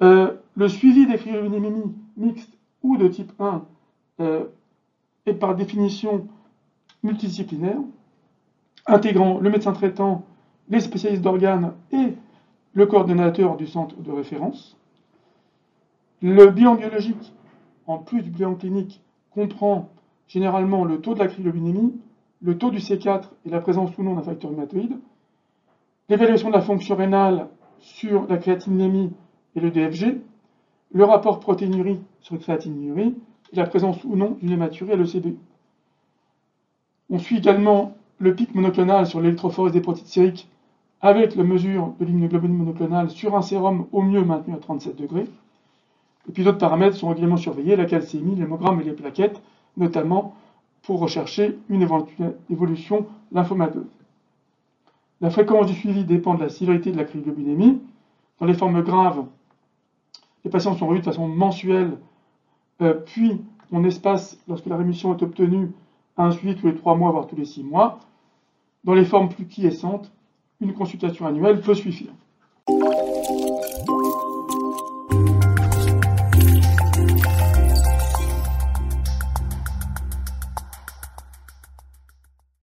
Euh, le suivi des cryogénémies mixtes ou de type 1 euh, est par définition multidisciplinaire, intégrant le médecin traitant, les spécialistes d'organes et le coordonnateur du centre de référence. Le bilan biologique, en plus du bilan clinique, comprend généralement le taux de la cryogénémie, le taux du C4 et la présence ou non d'un facteur rhumatoïde, l'évaluation de la fonction rénale sur la créatinémie et le DFG, le rapport protéinurie sur créatinurie et la présence ou non d'une hématurie à l'ECB. On suit également le pic monoclonal sur l'électrophorèse des protéines sériques avec la mesure de l'immunoglobuline monoclonale sur un sérum au mieux maintenu à 37 degrés. Et puis d'autres paramètres sont régulièrement surveillés, la calcémie, l'hémogramme et les plaquettes, notamment pour rechercher une éventuelle évolution lymphomateuse. La fréquence du suivi dépend de la sévérité de la cryoglobulinémie. Dans les formes graves, les patients sont revus de façon mensuelle, euh, puis on espace, lorsque la rémission est obtenue, un suivi tous les trois mois, voire tous les six mois. Dans les formes plus quiescentes, une consultation annuelle peut suffire.